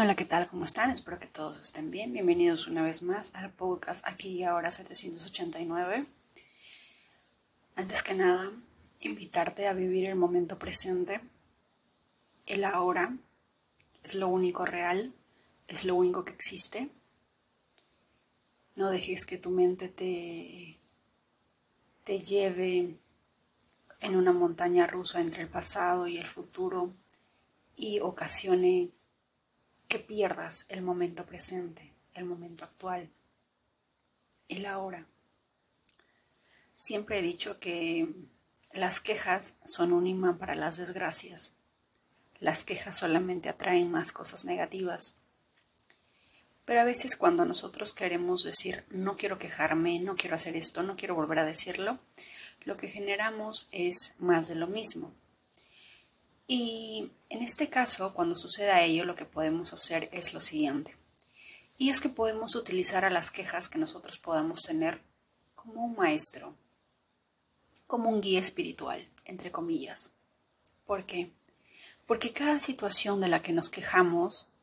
Hola, ¿qué tal? ¿Cómo están? Espero que todos estén bien. Bienvenidos una vez más al podcast aquí y ahora 789. Antes que nada, invitarte a vivir el momento presente. El ahora es lo único real, es lo único que existe. No dejes que tu mente te, te lleve en una montaña rusa entre el pasado y el futuro y ocasione que pierdas el momento presente, el momento actual, el ahora. Siempre he dicho que las quejas son un imán para las desgracias. Las quejas solamente atraen más cosas negativas. Pero a veces cuando nosotros queremos decir no quiero quejarme, no quiero hacer esto, no quiero volver a decirlo, lo que generamos es más de lo mismo. Y en este caso, cuando suceda ello, lo que podemos hacer es lo siguiente. Y es que podemos utilizar a las quejas que nosotros podamos tener como un maestro, como un guía espiritual, entre comillas. ¿Por qué? Porque cada situación de la que nos quejamos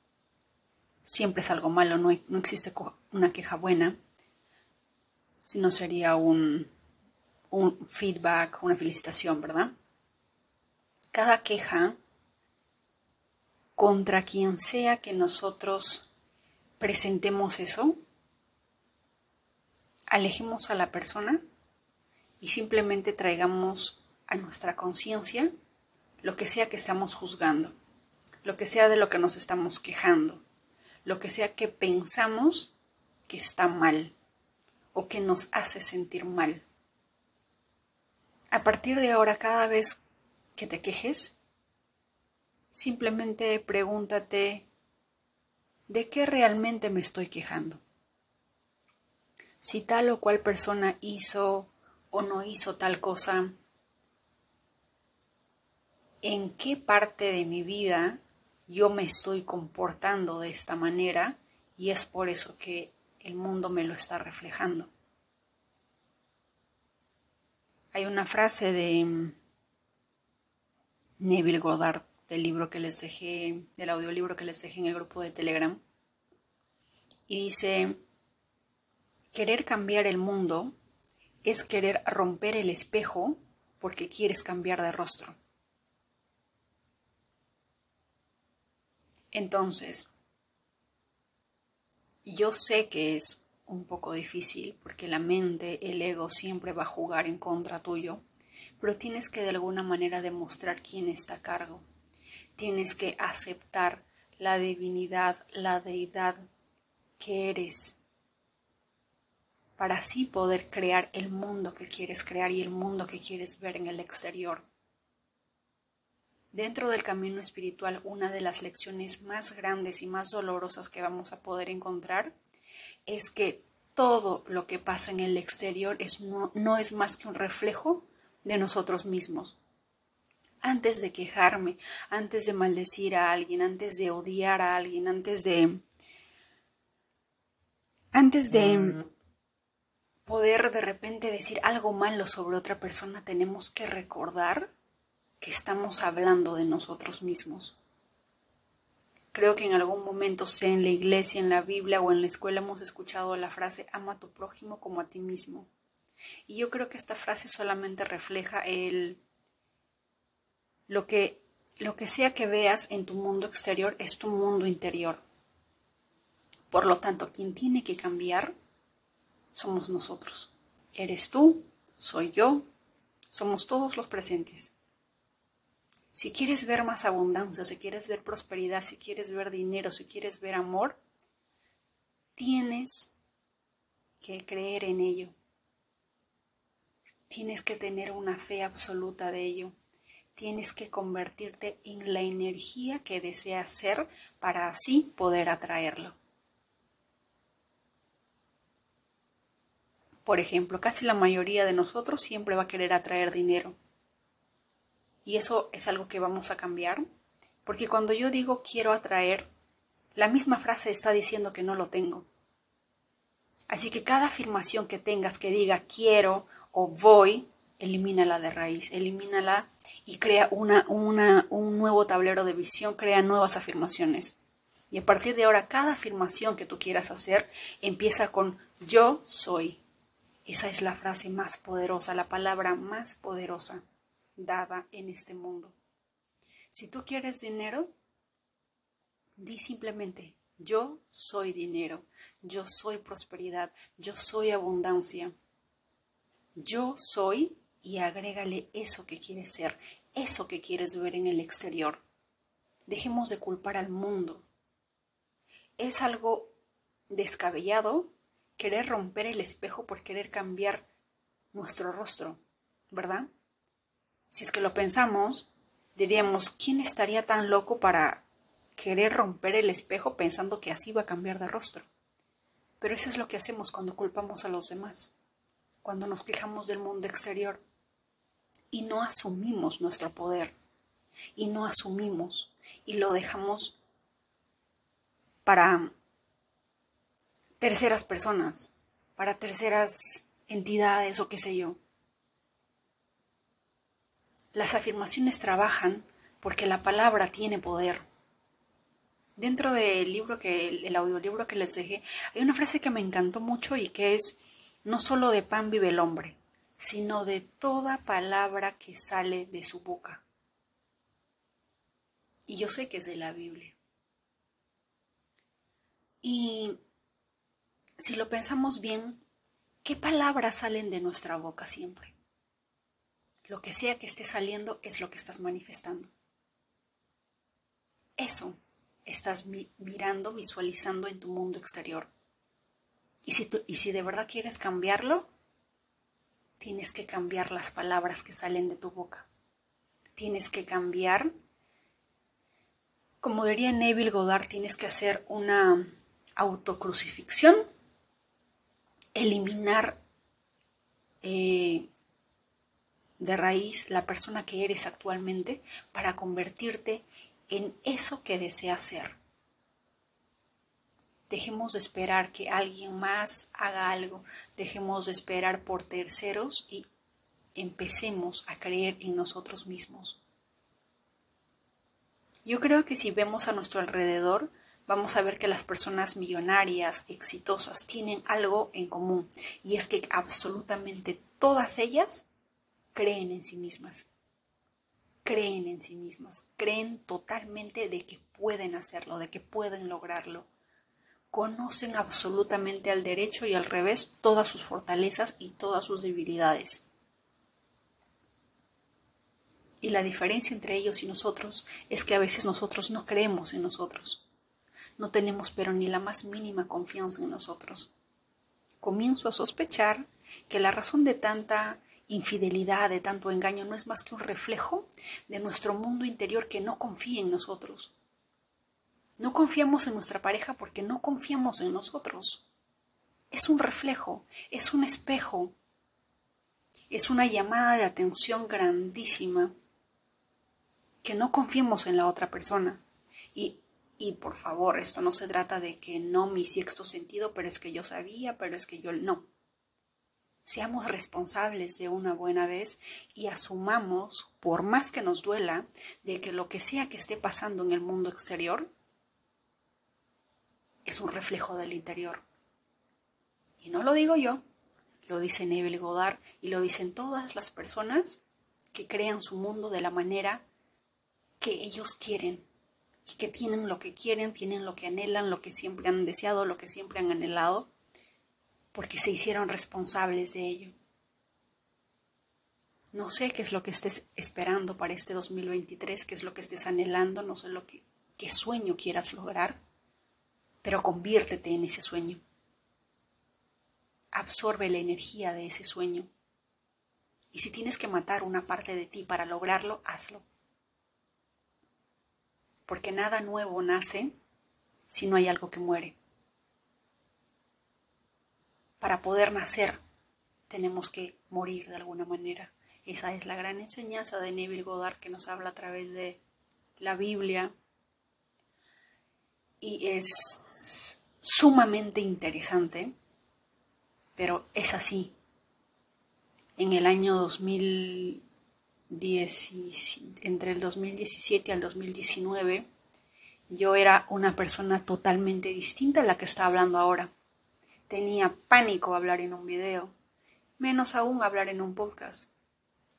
siempre es algo malo, no, no existe una queja buena, sino sería un, un feedback, una felicitación, ¿verdad? Cada queja contra quien sea que nosotros presentemos eso, alejemos a la persona y simplemente traigamos a nuestra conciencia lo que sea que estamos juzgando, lo que sea de lo que nos estamos quejando, lo que sea que pensamos que está mal o que nos hace sentir mal. A partir de ahora, cada vez que te quejes. Simplemente pregúntate ¿de qué realmente me estoy quejando? Si tal o cual persona hizo o no hizo tal cosa, ¿en qué parte de mi vida yo me estoy comportando de esta manera y es por eso que el mundo me lo está reflejando? Hay una frase de Neville Goddard del libro que les dejé, del audiolibro que les dejé en el grupo de Telegram. Y dice, querer cambiar el mundo es querer romper el espejo porque quieres cambiar de rostro. Entonces, yo sé que es un poco difícil porque la mente, el ego siempre va a jugar en contra tuyo pero tienes que de alguna manera demostrar quién está a cargo. Tienes que aceptar la divinidad, la deidad que eres, para así poder crear el mundo que quieres crear y el mundo que quieres ver en el exterior. Dentro del camino espiritual, una de las lecciones más grandes y más dolorosas que vamos a poder encontrar es que todo lo que pasa en el exterior no es más que un reflejo de nosotros mismos. Antes de quejarme, antes de maldecir a alguien, antes de odiar a alguien, antes de... antes de poder de repente decir algo malo sobre otra persona, tenemos que recordar que estamos hablando de nosotros mismos. Creo que en algún momento, sea en la iglesia, en la Biblia o en la escuela, hemos escuchado la frase ama a tu prójimo como a ti mismo. Y yo creo que esta frase solamente refleja el lo que lo que sea que veas en tu mundo exterior es tu mundo interior. Por lo tanto, quien tiene que cambiar somos nosotros. Eres tú, soy yo, somos todos los presentes. Si quieres ver más abundancia, si quieres ver prosperidad, si quieres ver dinero, si quieres ver amor, tienes que creer en ello. Tienes que tener una fe absoluta de ello. Tienes que convertirte en la energía que deseas ser para así poder atraerlo. Por ejemplo, casi la mayoría de nosotros siempre va a querer atraer dinero. Y eso es algo que vamos a cambiar, porque cuando yo digo quiero atraer, la misma frase está diciendo que no lo tengo. Así que cada afirmación que tengas que diga quiero o voy, elimínala de raíz, elimínala y crea una, una, un nuevo tablero de visión, crea nuevas afirmaciones. Y a partir de ahora, cada afirmación que tú quieras hacer empieza con yo soy. Esa es la frase más poderosa, la palabra más poderosa dada en este mundo. Si tú quieres dinero, di simplemente yo soy dinero, yo soy prosperidad, yo soy abundancia. Yo soy y agrégale eso que quieres ser, eso que quieres ver en el exterior. Dejemos de culpar al mundo. Es algo descabellado querer romper el espejo por querer cambiar nuestro rostro, ¿verdad? Si es que lo pensamos, diríamos, ¿quién estaría tan loco para querer romper el espejo pensando que así va a cambiar de rostro? Pero eso es lo que hacemos cuando culpamos a los demás, cuando nos quejamos del mundo exterior y no asumimos nuestro poder y no asumimos y lo dejamos para terceras personas, para terceras entidades o qué sé yo. Las afirmaciones trabajan porque la palabra tiene poder. Dentro del libro que el audiolibro que les dejé, hay una frase que me encantó mucho y que es no solo de pan vive el hombre, sino de toda palabra que sale de su boca. Y yo sé que es de la Biblia. Y si lo pensamos bien, ¿qué palabras salen de nuestra boca siempre? Lo que sea que esté saliendo es lo que estás manifestando. Eso estás mirando, visualizando en tu mundo exterior. Y si, y si de verdad quieres cambiarlo, tienes que cambiar las palabras que salen de tu boca. Tienes que cambiar, como diría Neville Goddard, tienes que hacer una autocrucifixión, eliminar eh, de raíz la persona que eres actualmente para convertirte en eso que deseas ser. Dejemos de esperar que alguien más haga algo, dejemos de esperar por terceros y empecemos a creer en nosotros mismos. Yo creo que si vemos a nuestro alrededor, vamos a ver que las personas millonarias, exitosas, tienen algo en común, y es que absolutamente todas ellas creen en sí mismas. Creen en sí mismas, creen totalmente de que pueden hacerlo, de que pueden lograrlo conocen absolutamente al derecho y al revés todas sus fortalezas y todas sus debilidades. Y la diferencia entre ellos y nosotros es que a veces nosotros no creemos en nosotros. No tenemos pero ni la más mínima confianza en nosotros. Comienzo a sospechar que la razón de tanta infidelidad, de tanto engaño, no es más que un reflejo de nuestro mundo interior que no confía en nosotros. No confiamos en nuestra pareja porque no confiamos en nosotros. Es un reflejo, es un espejo, es una llamada de atención grandísima que no confiemos en la otra persona. Y, y por favor, esto no se trata de que no mi sexto sentido, pero es que yo sabía, pero es que yo no. Seamos responsables de una buena vez y asumamos, por más que nos duela, de que lo que sea que esté pasando en el mundo exterior, es un reflejo del interior. Y no lo digo yo, lo dice Neville Goddard y lo dicen todas las personas que crean su mundo de la manera que ellos quieren y que tienen lo que quieren, tienen lo que anhelan, lo que siempre han deseado, lo que siempre han anhelado, porque se hicieron responsables de ello. No sé qué es lo que estés esperando para este 2023, qué es lo que estés anhelando, no sé lo que qué sueño quieras lograr pero conviértete en ese sueño. Absorbe la energía de ese sueño. Y si tienes que matar una parte de ti para lograrlo, hazlo. Porque nada nuevo nace si no hay algo que muere. Para poder nacer tenemos que morir de alguna manera. Esa es la gran enseñanza de Neville Goddard que nos habla a través de la Biblia. Y es sumamente interesante, pero es así. En el año 2010, entre el 2017 al 2019, yo era una persona totalmente distinta a la que está hablando ahora. Tenía pánico hablar en un video, menos aún hablar en un podcast.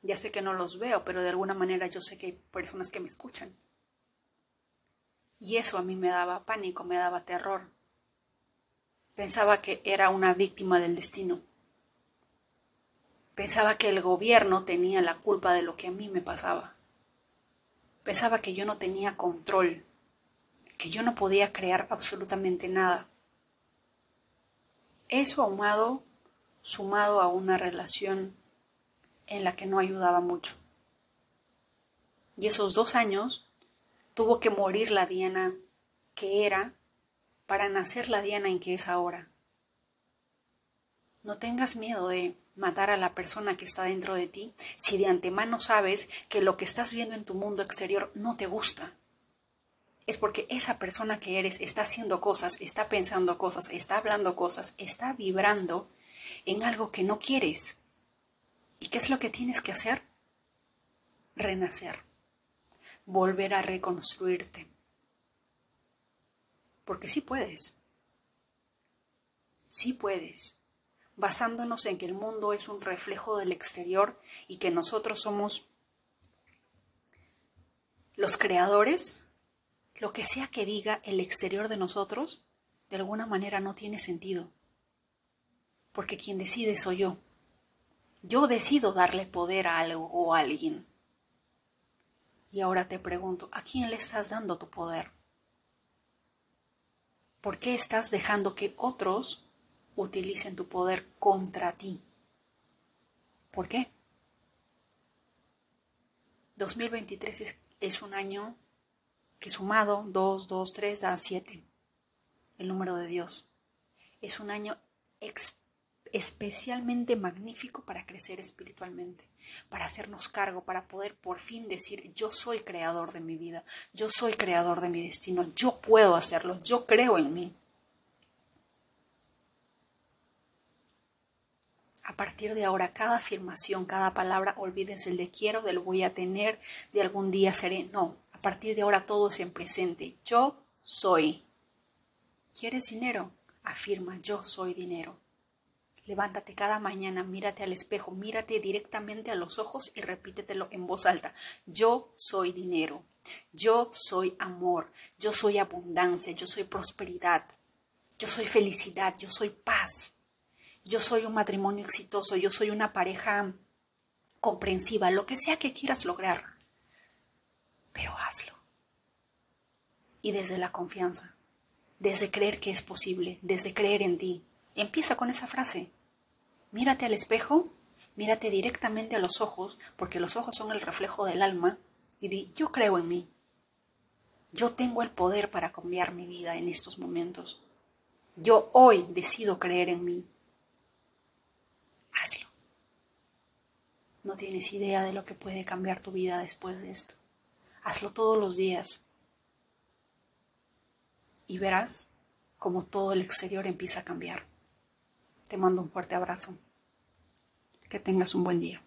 Ya sé que no los veo, pero de alguna manera yo sé que hay personas que me escuchan. Y eso a mí me daba pánico, me daba terror. Pensaba que era una víctima del destino. Pensaba que el gobierno tenía la culpa de lo que a mí me pasaba. Pensaba que yo no tenía control, que yo no podía crear absolutamente nada. Eso ahumado, sumado a una relación en la que no ayudaba mucho. Y esos dos años tuvo que morir la Diana que era para nacer la Diana en que es ahora. No tengas miedo de matar a la persona que está dentro de ti si de antemano sabes que lo que estás viendo en tu mundo exterior no te gusta. Es porque esa persona que eres está haciendo cosas, está pensando cosas, está hablando cosas, está vibrando en algo que no quieres. ¿Y qué es lo que tienes que hacer? Renacer, volver a reconstruirte. Porque sí puedes. Sí puedes. Basándonos en que el mundo es un reflejo del exterior y que nosotros somos los creadores, lo que sea que diga el exterior de nosotros, de alguna manera no tiene sentido. Porque quien decide soy yo. Yo decido darle poder a algo o a alguien. Y ahora te pregunto, ¿a quién le estás dando tu poder? ¿Por qué estás dejando que otros utilicen tu poder contra ti? ¿Por qué? 2023 es, es un año que sumado 2, 2, 3 da 7, el número de Dios. Es un año especialmente magnífico para crecer espiritualmente, para hacernos cargo, para poder por fin decir, yo soy creador de mi vida, yo soy creador de mi destino, yo puedo hacerlo, yo creo en mí. A partir de ahora, cada afirmación, cada palabra, olvídense el de quiero, del voy a tener, de algún día seré. No, a partir de ahora todo es en presente. Yo soy. ¿Quieres dinero? Afirma, yo soy dinero. Levántate cada mañana, mírate al espejo, mírate directamente a los ojos y repítetelo en voz alta. Yo soy dinero, yo soy amor, yo soy abundancia, yo soy prosperidad, yo soy felicidad, yo soy paz, yo soy un matrimonio exitoso, yo soy una pareja comprensiva, lo que sea que quieras lograr. Pero hazlo. Y desde la confianza, desde creer que es posible, desde creer en ti. Empieza con esa frase. Mírate al espejo, mírate directamente a los ojos, porque los ojos son el reflejo del alma, y di, yo creo en mí. Yo tengo el poder para cambiar mi vida en estos momentos. Yo hoy decido creer en mí. Hazlo. No tienes idea de lo que puede cambiar tu vida después de esto. Hazlo todos los días. Y verás cómo todo el exterior empieza a cambiar. Te mando un fuerte abrazo. Que tengas un buen día.